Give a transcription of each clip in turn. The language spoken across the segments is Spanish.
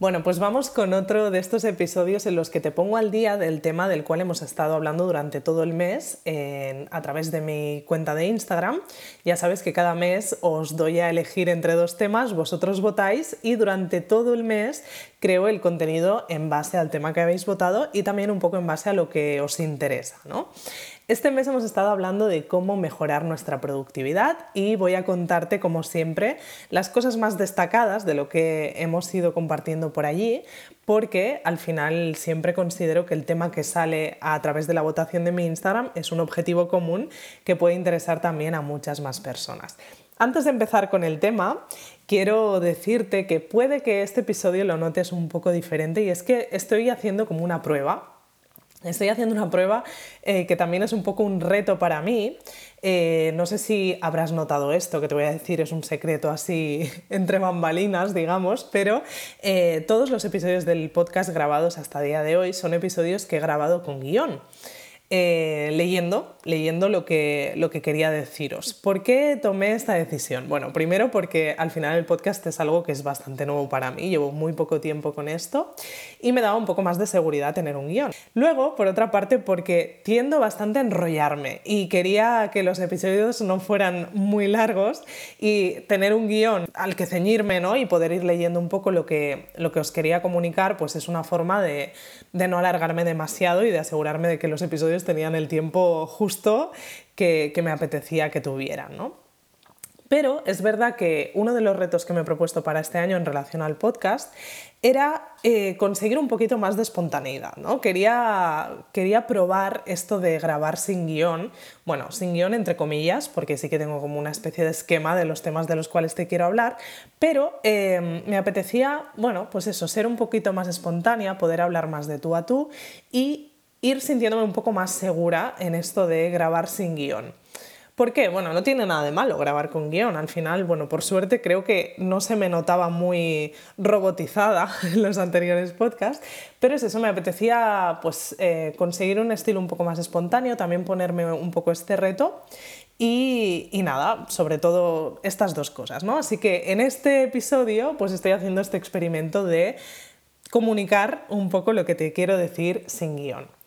Bueno, pues vamos con otro de estos episodios en los que te pongo al día del tema del cual hemos estado hablando durante todo el mes a través de mi cuenta de Instagram. Ya sabes que cada mes os doy a elegir entre dos temas, vosotros votáis y durante todo el mes creo el contenido en base al tema que habéis votado y también un poco en base a lo que os interesa. ¿no? Este mes hemos estado hablando de cómo mejorar nuestra productividad y voy a contarte, como siempre, las cosas más destacadas de lo que hemos ido compartiendo por allí, porque al final siempre considero que el tema que sale a través de la votación de mi Instagram es un objetivo común que puede interesar también a muchas más personas. Antes de empezar con el tema, quiero decirte que puede que este episodio lo notes un poco diferente y es que estoy haciendo como una prueba Estoy haciendo una prueba eh, que también es un poco un reto para mí. Eh, no sé si habrás notado esto, que te voy a decir, es un secreto así entre bambalinas, digamos, pero eh, todos los episodios del podcast grabados hasta el día de hoy son episodios que he grabado con guion. Eh, leyendo, leyendo lo que, lo que quería deciros. ¿Por qué tomé esta decisión? Bueno, primero porque al final el podcast es algo que es bastante nuevo para mí, llevo muy poco tiempo con esto y me daba un poco más de seguridad tener un guion. Luego, por otra parte, porque tiendo bastante a enrollarme y quería que los episodios no fueran muy largos y tener un guion al que ceñirme ¿no? y poder ir leyendo un poco lo que, lo que os quería comunicar, pues es una forma de, de no alargarme demasiado y de asegurarme de que los episodios tenían el tiempo justo que, me apetecía que tuvieran, Pero es verdad que uno de los retos que me he propuesto para este año en relación al podcast era eh, conseguir un poquito más de espontaneidad. ¿no? Quería, quería probar esto de grabar sin guion, bueno, sin guion entre comillas, porque sí que tengo como una especie de esquema de los temas de los cuales te quiero hablar, pero eh, me apetecía, bueno, pues eso, ser un poquito más espontánea, poder hablar más de tú a tú y ir sintiéndome un poco más segura en esto de grabar sin guion. ¿Por qué? Bueno, no tiene nada de malo grabar con guion. Al final, bueno, por suerte creo que no se me notaba muy robotizada en los anteriores podcasts, pero es eso, me apetecía pues eh, conseguir un estilo un poco más espontáneo, también ponerme un poco este reto y, y, nada, sobre todo estas dos cosas, ¿no? Así que en este episodio pues estoy haciendo este experimento de comunicar un poco lo que te quiero decir sin guion.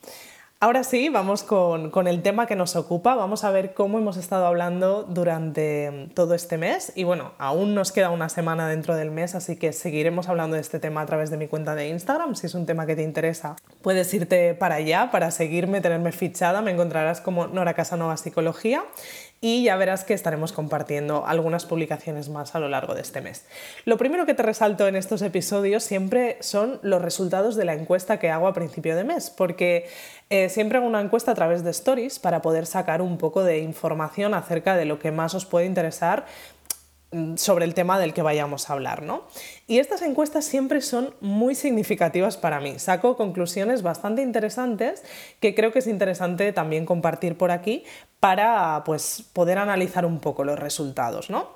Ahora sí, vamos con, el tema que nos ocupa. Vamos a ver cómo hemos estado hablando durante todo este mes. Y bueno, aún nos queda una semana dentro del mes, así que seguiremos hablando de este tema a través de mi cuenta de Instagram. Si es un tema que te interesa, puedes irte para allá, para seguirme, tenerme fichada. Me encontrarás como Nora Casanova Psicología y ya verás que estaremos compartiendo algunas publicaciones más a lo largo de este mes. Lo primero que te resalto en estos episodios siempre son los resultados de la encuesta que hago a principio de mes, porque eh, siempre hago una encuesta a través de stories para poder sacar un poco de información acerca de lo que más os puede interesar sobre el tema del que vayamos a hablar, ¿no? Y estas encuestas siempre son muy significativas para mí. Saco conclusiones bastante interesantes que creo que es interesante también compartir por aquí para pues, poder analizar un poco los resultados, ¿no?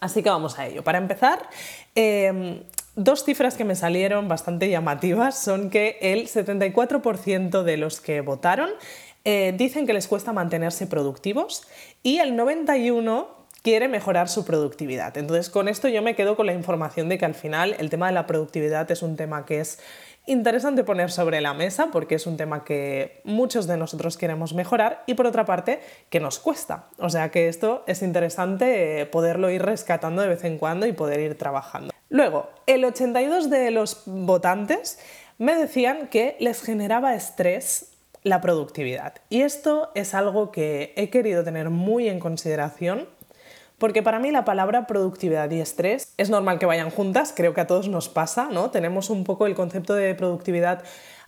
Así que vamos a ello. Para empezar, em, dos cifras que me salieron bastante llamativas son que el 74% de los que votaron eh, dicen que les cuesta mantenerse productivos y el 91% quiere mejorar su productividad. Entonces, con esto yo me quedo con la información de que al final el tema de la productividad es un tema que es interesante poner sobre la mesa porque es un tema que muchos de nosotros queremos mejorar y por otra parte que nos cuesta. O sea que esto es interesante eh, poderlo ir rescatando de vez en cuando y poder ir trabajando. Luego, el 82 de los votantes me decían que les generaba estrés la productividad. Y esto es algo que he querido tener muy en consideración porque para mí la palabra productividad y estrés es normal que vayan juntas, creo que a todos nos pasa, ¿no? Tenemos un poco el concepto de productividad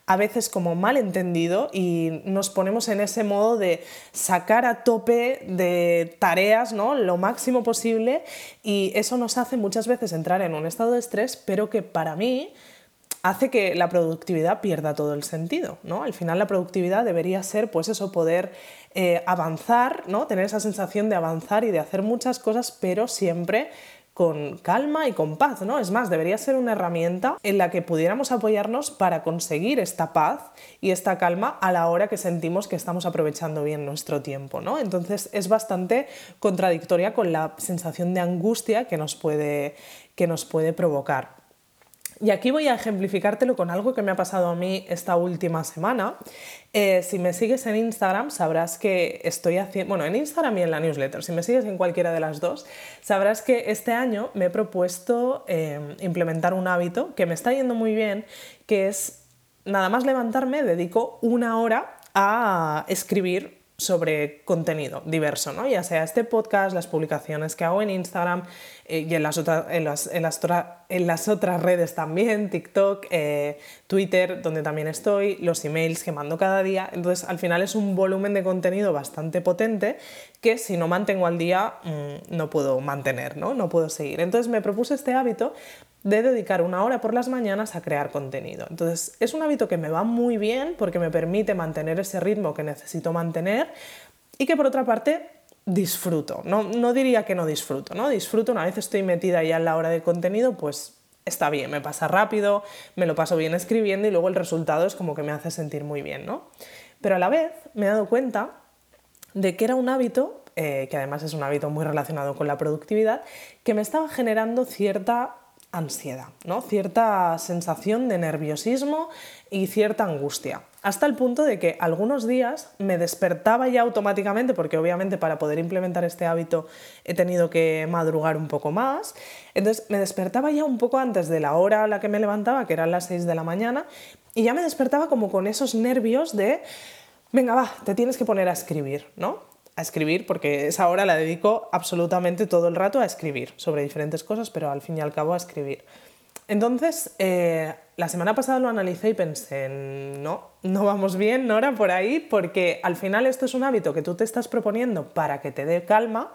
a veces como mal entendido y nos ponemos en ese modo de sacar a tope de tareas, ¿no? Lo máximo posible y eso nos hace muchas veces entrar en un estado de estrés, pero que para mí hace que la productividad pierda todo el sentido, ¿no? Al final la productividad debería ser, pues eso, poder eh, avanzar, ¿no? Tener esa sensación de avanzar y de hacer muchas cosas, pero siempre con calma y con paz, ¿no? Es más, debería ser una herramienta en la que pudiéramos apoyarnos para conseguir esta paz y esta calma a la hora que sentimos que estamos aprovechando bien nuestro tiempo, ¿no? Entonces es bastante contradictoria con la sensación de angustia que nos puede, que nos puede provocar. Y aquí voy a ejemplificártelo con algo que me ha pasado a mí esta última semana. Eh, si me sigues en Instagram, sabrás que estoy haciendo, bueno, en Instagram y en la newsletter, si me sigues en cualquiera de las dos, sabrás que este año me he propuesto eh, implementar un hábito que me está yendo muy bien, que es nada más levantarme, dedico una hora a escribir sobre contenido diverso, ¿no? ya sea este podcast, las publicaciones que hago en Instagram eh, y en las, otras, en, las, en, las en las, otras redes también, TikTok, eh, Twitter, donde también estoy, los emails que mando cada día. Entonces, al final es un volumen de contenido bastante potente que si no mantengo al día mm, no puedo mantener, ¿no? no puedo seguir. Entonces, me propuse este hábito de dedicar una hora por las mañanas a crear contenido. Entonces, es un hábito que me va muy bien porque me permite mantener ese ritmo que necesito mantener y que por otra parte disfruto. No, no diría que no disfruto, ¿no? Disfruto, una vez estoy metida ya en la hora de contenido, pues está bien, me pasa rápido, me lo paso bien escribiendo y luego el resultado es como que me hace sentir muy bien, ¿no? Pero a la vez me he dado cuenta de que era un hábito, eh, que además es un hábito muy relacionado con la productividad, que me estaba generando cierta ansiedad, ¿no? cierta sensación de nerviosismo y cierta angustia. Hasta el punto de que algunos días me despertaba ya automáticamente, porque obviamente para poder implementar este hábito he tenido que madrugar un poco más. Entonces me despertaba ya un poco antes de la hora a la que me levantaba, que eran las 6 de la mañana, y ya me despertaba como con esos nervios de, venga, va, te tienes que poner a escribir, ¿no? a escribir, porque esa hora la dedico absolutamente todo el rato a escribir sobre diferentes cosas, pero al fin y al cabo a escribir. Entonces, eh, la semana pasada lo analicé y pensé, no, no vamos bien, Nora, por ahí, porque al final esto es un hábito que tú te estás proponiendo para que te dé calma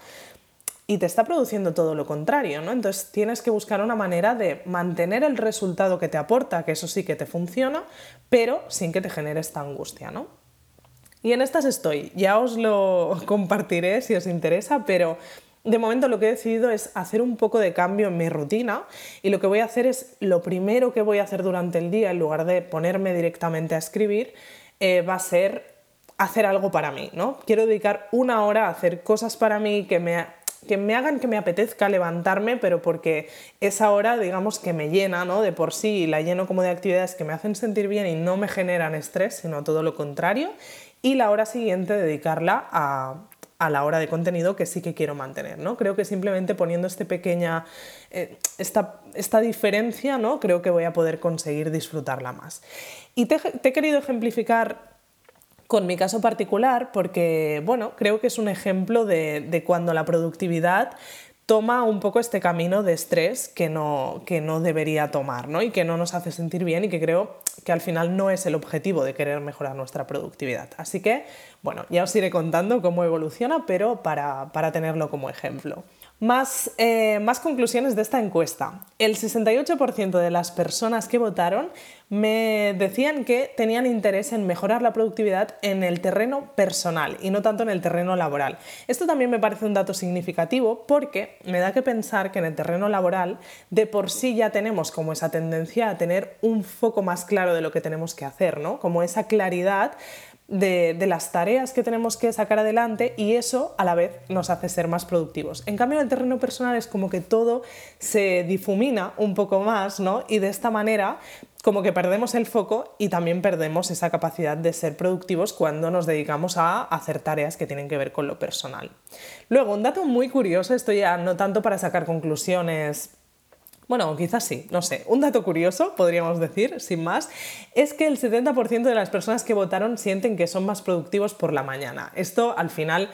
y te está produciendo todo lo contrario, ¿no? Entonces tienes que buscar una manera de mantener el resultado que te aporta, que eso sí que te funciona, pero sin que te genere esta angustia, ¿no? Y en estas estoy, ya os lo compartiré si os interesa, pero de momento lo que he decidido es hacer un poco de cambio en mi rutina y lo que voy a hacer es lo primero que voy a hacer durante el día, en lugar de ponerme directamente a escribir, eh, va a ser hacer algo para mí, ¿no? Quiero dedicar una hora a hacer cosas para mí que me, que me hagan que me apetezca levantarme, pero porque esa hora, digamos, que me llena, ¿no? De por sí, la lleno como de actividades que me hacen sentir bien y no me generan estrés, sino todo lo contrario y la hora siguiente dedicarla a, la hora de contenido que sí que quiero mantener. ¿no? Creo que simplemente poniendo este pequeña, eh, esta, esta, diferencia, ¿no? creo que voy a poder conseguir disfrutarla más. Y te, he querido ejemplificar con mi caso particular porque, bueno, creo que es un ejemplo de, de cuando la productividad toma un poco este camino de estrés que no, que no debería tomar ¿no? y que no nos hace sentir bien y que creo que al final no es el objetivo de querer mejorar nuestra productividad. Así que, bueno, ya os iré contando cómo evoluciona, pero para, para tenerlo como ejemplo. Más, eh, más, conclusiones de esta encuesta. El 68% de las personas que votaron me decían que tenían interés en mejorar la productividad en el terreno personal y no tanto en el terreno laboral. Esto también me parece un dato significativo porque me da que pensar que en el terreno laboral de por sí ya tenemos como esa tendencia a tener un foco más claro de lo que tenemos que hacer, ¿no? Como esa claridad de, las tareas que tenemos que sacar adelante y eso a la vez nos hace ser más productivos. En cambio, en el terreno personal es como que todo se difumina un poco más, ¿no? Y de esta manera como que perdemos el foco y también perdemos esa capacidad de ser productivos cuando nos dedicamos a hacer tareas que tienen que ver con lo personal. Luego, un dato muy curioso, esto ya no tanto para sacar conclusiones bueno, quizás sí, no sé. Un dato curioso, podríamos decir, sin más, es que el 70% de las personas que votaron sienten que son más productivos por la mañana. Esto al final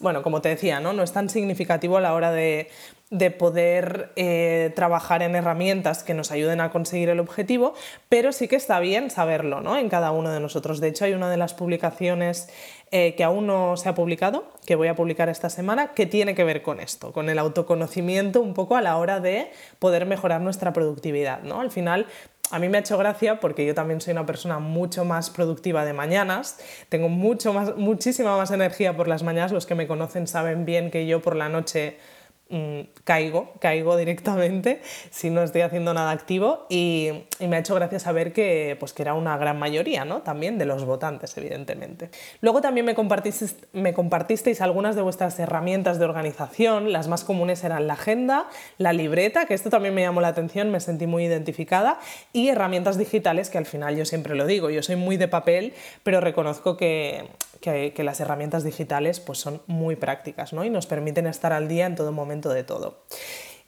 bueno, como te decía, ¿no? no es tan significativo a la hora de, de poder eh, trabajar en herramientas que nos ayuden a conseguir el objetivo, pero sí que está bien saberlo ¿no? en cada uno de nosotros. De hecho, hay una de las publicaciones eh, que aún no se ha publicado, que voy a publicar esta semana, que tiene que ver con esto, con el autoconocimiento un poco a la hora de poder mejorar nuestra productividad. ¿no? Al final, a mí me ha hecho gracia porque yo también soy una persona mucho más productiva de mañanas, tengo mucho más, muchísima más energía por las mañanas, los que me conocen saben bien que yo por la noche caigo, caigo directamente si no estoy haciendo nada activo y, me ha hecho gracia saber que, pues, que era una gran mayoría ¿no? también de los votantes, evidentemente. Luego también me compartisteis, me compartisteis algunas de vuestras herramientas de organización, las más comunes eran la agenda, la libreta, que esto también me llamó la atención, me sentí muy identificada, y herramientas digitales, que al final yo siempre lo digo, yo soy muy de papel, pero reconozco que, que, las herramientas digitales pues, son muy prácticas ¿no? y nos permiten estar al día en todo momento de todo.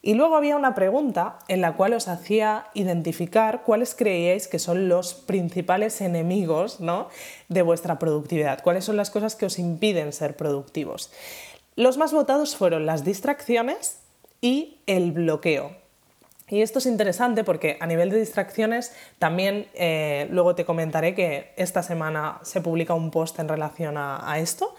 Y luego había una pregunta en la cual os hacía identificar cuáles creíais que son los principales enemigos ¿no? de vuestra productividad, cuáles son las cosas que os impiden ser productivos. Los más votados fueron las distracciones y el bloqueo. Y esto es interesante porque a nivel de distracciones también eh, luego te comentaré que esta semana se publica un post en relación a, esto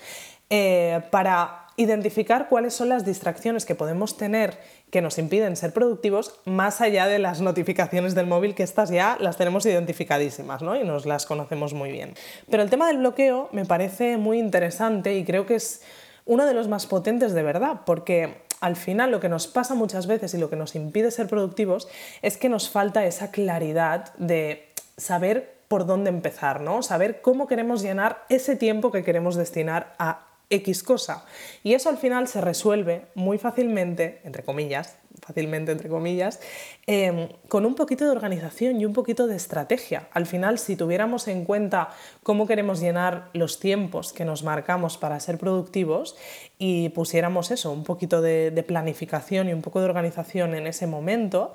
eh, para identificar cuáles son las distracciones que podemos tener que nos impiden ser productivos más allá de las notificaciones del móvil que estas ya las tenemos identificadísimas ¿no? y nos las conocemos muy bien. Pero el tema del bloqueo me parece muy interesante y creo que es uno de los más potentes de verdad porque al final lo que nos pasa muchas veces y lo que nos impide ser productivos es que nos falta esa claridad de saber por dónde empezar, ¿no? Saber cómo queremos llenar ese tiempo que queremos destinar a X cosa. Y eso al final se resuelve muy fácilmente, entre comillas, fácilmente entre comillas, em, con un poquito de organización y un poquito de estrategia. Al final, si tuviéramos en cuenta cómo queremos llenar los tiempos que nos marcamos para ser productivos y pusiéramos eso, un poquito de, planificación y un poco de organización en ese momento,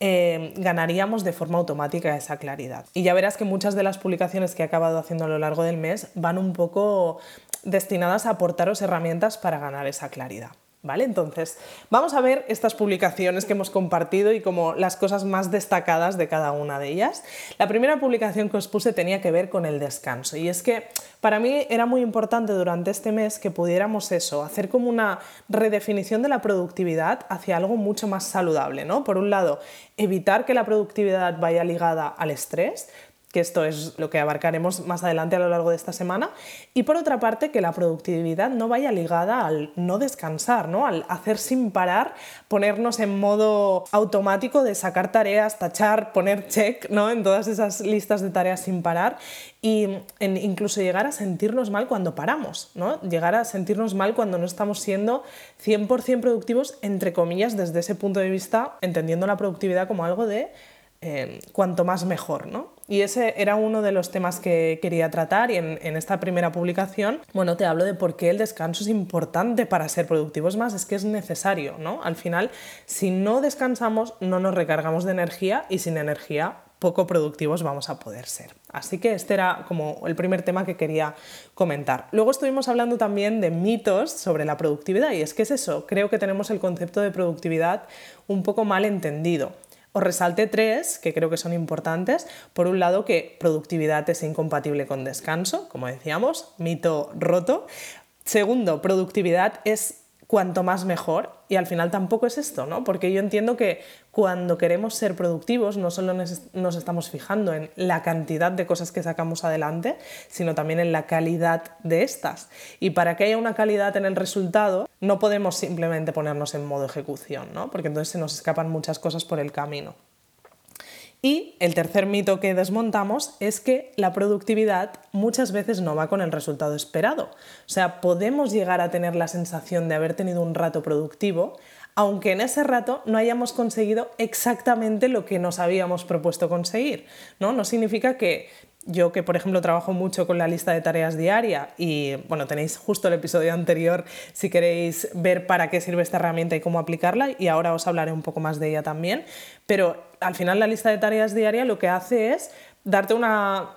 em, ganaríamos de forma automática esa claridad. Y ya verás que muchas de las publicaciones que he acabado haciendo a lo largo del mes van un poco destinadas a aportaros herramientas para ganar esa claridad. ¿Vale? Entonces, vamos a ver estas publicaciones que hemos compartido y como las cosas más destacadas de cada una de ellas. La primera publicación que os puse tenía que ver con el descanso y es que para mí era muy importante durante este mes que pudiéramos eso, hacer como una redefinición de la productividad hacia algo mucho más saludable, ¿no? Por un lado, evitar que la productividad vaya ligada al estrés, que esto es lo que abarcaremos más adelante a lo largo de esta semana, y por otra parte que la productividad no vaya ligada al no descansar, ¿no? al hacer sin parar, ponernos en modo automático de sacar tareas, tachar, poner check ¿no? en todas esas listas de tareas sin parar y incluso llegar a sentirnos mal cuando paramos, ¿no? llegar a sentirnos mal cuando no estamos siendo 100% productivos, entre comillas, desde ese punto de vista, entendiendo la productividad como algo de eh, cuanto más mejor, ¿no? Y ese era uno de los temas que quería tratar y en, esta primera publicación, bueno, te hablo de por qué el descanso es importante para ser productivos más, es que es necesario, ¿no? Al final, si no descansamos, no nos recargamos de energía y sin energía poco productivos vamos a poder ser. Así que este era como el primer tema que quería comentar. Luego estuvimos hablando también de mitos sobre la productividad y es que es eso, creo que tenemos el concepto de productividad un poco mal entendido. Os resalte tres que creo que son importantes. Por un lado, que productividad es incompatible con descanso, como decíamos, mito roto. Segundo, productividad es cuanto más mejor. Y al final tampoco es esto, ¿no? Porque yo entiendo que cuando queremos ser productivos no solo nos estamos fijando en la cantidad de cosas que sacamos adelante, sino también en la calidad de estas. Y para que haya una calidad en el resultado, no podemos simplemente ponernos en modo ejecución, ¿no? Porque entonces se nos escapan muchas cosas por el camino. Y el tercer mito que desmontamos es que la productividad muchas veces no va con el resultado esperado. O sea, podemos llegar a tener la sensación de haber tenido un rato productivo, aunque en ese rato no hayamos conseguido exactamente lo que nos habíamos propuesto conseguir. No, no significa que yo que, por ejemplo, trabajo mucho con la lista de tareas diaria y, bueno, tenéis justo el episodio anterior si queréis ver para qué sirve esta herramienta y cómo aplicarla y ahora os hablaré un poco más de ella también, pero al final la lista de tareas diaria lo que hace es darte una,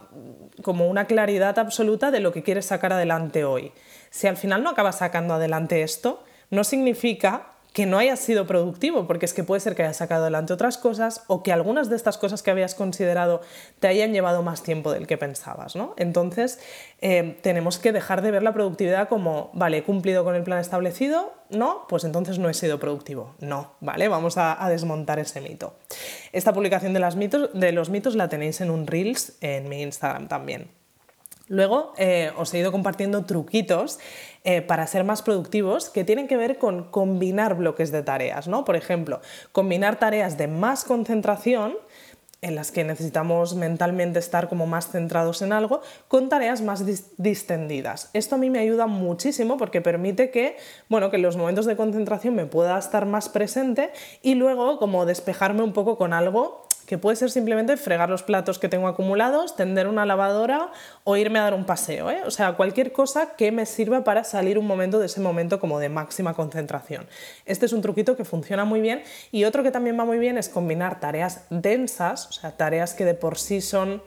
como una claridad absoluta de lo que quieres sacar adelante hoy. si al final no acabas sacando adelante esto, no significa que no hayas sido productivo, porque es que puede ser que hayas sacado adelante otras cosas o que algunas de estas cosas que habías considerado te hayan llevado más tiempo del que pensabas. ¿no? Entonces, eh, tenemos que dejar de ver la productividad como, vale, he cumplido con el plan establecido, no, pues entonces no he sido productivo. No, ¿vale? Vamos a, desmontar ese mito. Esta publicación de, de los mitos la tenéis en un Reels en mi Instagram también. Luego eh, os he ido compartiendo truquitos eh, para ser más productivos que tienen que ver con combinar bloques de tareas, ¿no? Por ejemplo, combinar tareas de más concentración en las que necesitamos mentalmente estar como más centrados en algo, con tareas más distendidas. Esto a mí me ayuda muchísimo porque permite que, bueno, que en los momentos de concentración me pueda estar más presente y luego como despejarme un poco con algo que puede ser simplemente fregar los platos que tengo acumulados, tender una lavadora o irme a dar un paseo. ¿eh? O sea, cualquier cosa que me sirva para salir un momento de ese momento como de máxima concentración. Este es un truquito que funciona muy bien y otro que también va muy bien es combinar tareas densas, o sea, tareas que de por sí son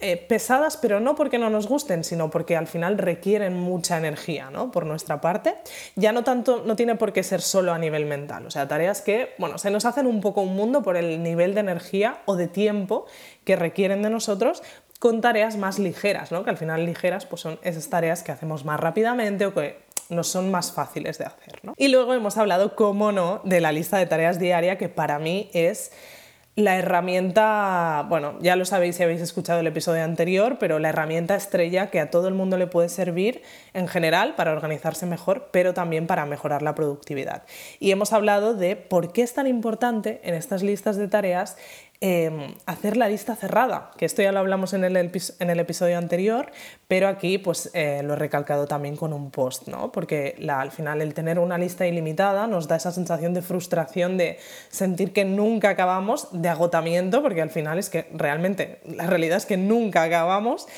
eh, pesadas, pero no porque no nos gusten, sino porque al final requieren mucha energía ¿no? por nuestra parte. Ya no tanto, no tiene por qué ser solo a nivel mental, o sea, tareas que, bueno, se nos hacen un poco un mundo por el nivel de energía o de tiempo que requieren de nosotros con tareas más ligeras, ¿no? que al final ligeras pues son esas tareas que hacemos más rápidamente o que nos son más fáciles de hacer. ¿no? Y luego hemos hablado, cómo no, de la lista de tareas diaria, que para mí es la herramienta, bueno, ya lo sabéis si habéis escuchado el episodio anterior, pero la herramienta estrella que a todo el mundo le puede servir en general para organizarse mejor, pero también para mejorar la productividad. Y hemos hablado de por qué es tan importante en estas listas de tareas Em, hacer la lista cerrada, que esto ya lo hablamos en el, en el episodio anterior, pero aquí pues eh, lo he recalcado también con un post, ¿no? porque al final el tener una lista ilimitada nos da esa sensación de frustración, de sentir que nunca acabamos, de agotamiento, porque al final es que realmente la realidad es que nunca acabamos,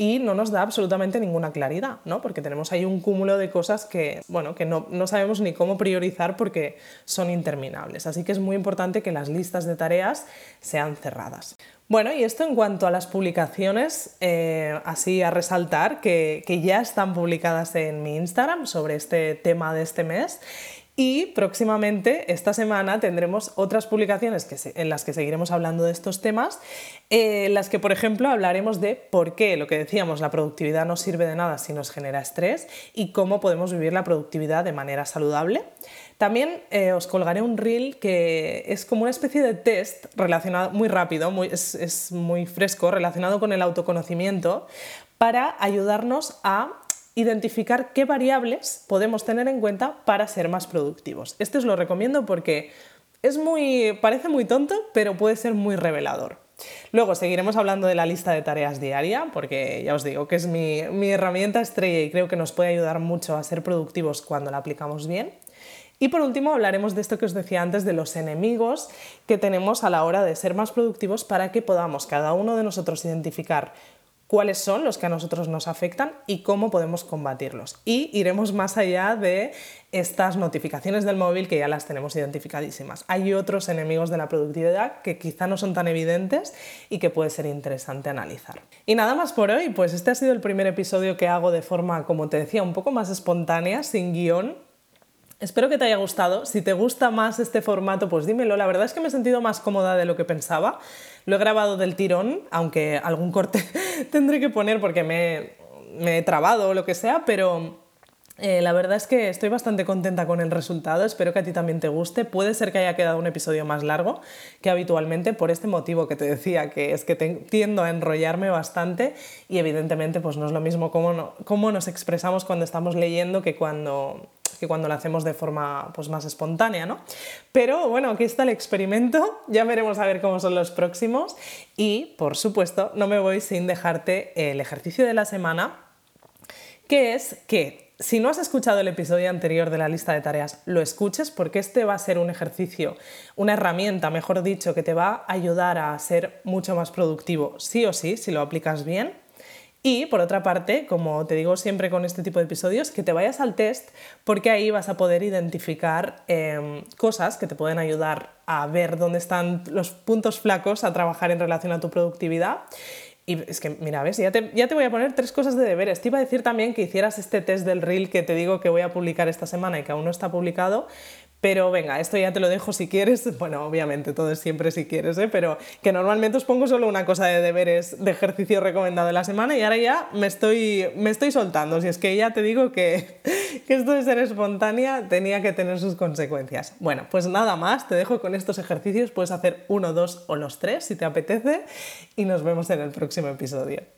y no nos da absolutamente ninguna claridad, ¿no? porque tenemos ahí un cúmulo de cosas que, bueno, que no, sabemos ni cómo priorizar porque son interminables. Así que es muy importante que las listas de tareas sean cerradas. Bueno, y esto en cuanto a las publicaciones, eh, así a resaltar que, que ya están publicadas en mi Instagram sobre este tema de este mes y próximamente, esta semana, tendremos otras publicaciones en las que seguiremos hablando de estos temas, en las que, por ejemplo, hablaremos de por qué, lo que decíamos, la productividad no sirve de nada si nos genera estrés y cómo podemos vivir la productividad de manera saludable. También eh, os colgaré un reel que es como una especie de test relacionado, muy rápido, muy, es, es muy fresco, relacionado con el autoconocimiento, para ayudarnos a identificar qué variables podemos tener en cuenta para ser más productivos. Este os lo recomiendo porque es muy, parece muy tonto, pero puede ser muy revelador. Luego seguiremos hablando de la lista de tareas diaria, porque ya os digo que es mi, mi herramienta estrella y creo que nos puede ayudar mucho a ser productivos cuando la aplicamos bien. Y por último hablaremos de esto que os decía antes, de los enemigos que tenemos a la hora de ser más productivos para que podamos cada uno de nosotros identificar cuáles son los que a nosotros nos afectan y cómo podemos combatirlos. Y iremos más allá de estas notificaciones del móvil que ya las tenemos identificadísimas. Hay otros enemigos de la productividad que quizá no son tan evidentes y que puede ser interesante analizar. Y nada más por hoy, pues este ha sido el primer episodio que hago de forma, como te decía, un poco más espontánea, sin guion, Espero que te haya gustado. Si te gusta más este formato, pues dímelo. La verdad es que me he sentido más cómoda de lo que pensaba. Lo he grabado del tirón, aunque algún corte tendré que poner porque me, he trabado o lo que sea, pero eh, la verdad es que estoy bastante contenta con el resultado, espero que a ti también te guste. Puede ser que haya quedado un episodio más largo que habitualmente por este motivo que te decía, que es que tiendo a enrollarme bastante y evidentemente pues no es lo mismo cómo, cómo nos expresamos cuando estamos leyendo que cuando que cuando lo hacemos de forma pues, más espontánea, ¿no? Pero bueno, aquí está el experimento, ya veremos a ver cómo son los próximos y, por supuesto, no me voy sin dejarte el ejercicio de la semana, que es que si no has escuchado el episodio anterior de la lista de tareas, lo escuches porque este va a ser un ejercicio, una herramienta, mejor dicho, que te va a ayudar a ser mucho más productivo, sí o sí, si lo aplicas bien. Y por otra parte, como te digo siempre con este tipo de episodios, que te vayas al test porque ahí vas a poder identificar em, cosas que te pueden ayudar a ver dónde están los puntos flacos a trabajar en relación a tu productividad Y es que, mira, ves, ya te, ya te voy a poner tres cosas de deberes. Te iba a decir también que hicieras este test del reel que te digo que voy a publicar esta semana y que aún no está publicado, pero venga, esto ya te lo dejo si quieres. Bueno, obviamente todo es siempre si quieres, ¿eh? pero que normalmente os pongo solo una cosa de deberes de ejercicio recomendado de la semana y ahora ya me estoy, me estoy soltando. Si es que ya te digo que, que esto de ser espontánea tenía que tener sus consecuencias. Bueno, pues nada más, te dejo con estos ejercicios. Puedes hacer uno, dos o los tres si te apetece y nos vemos en el próximo episodio.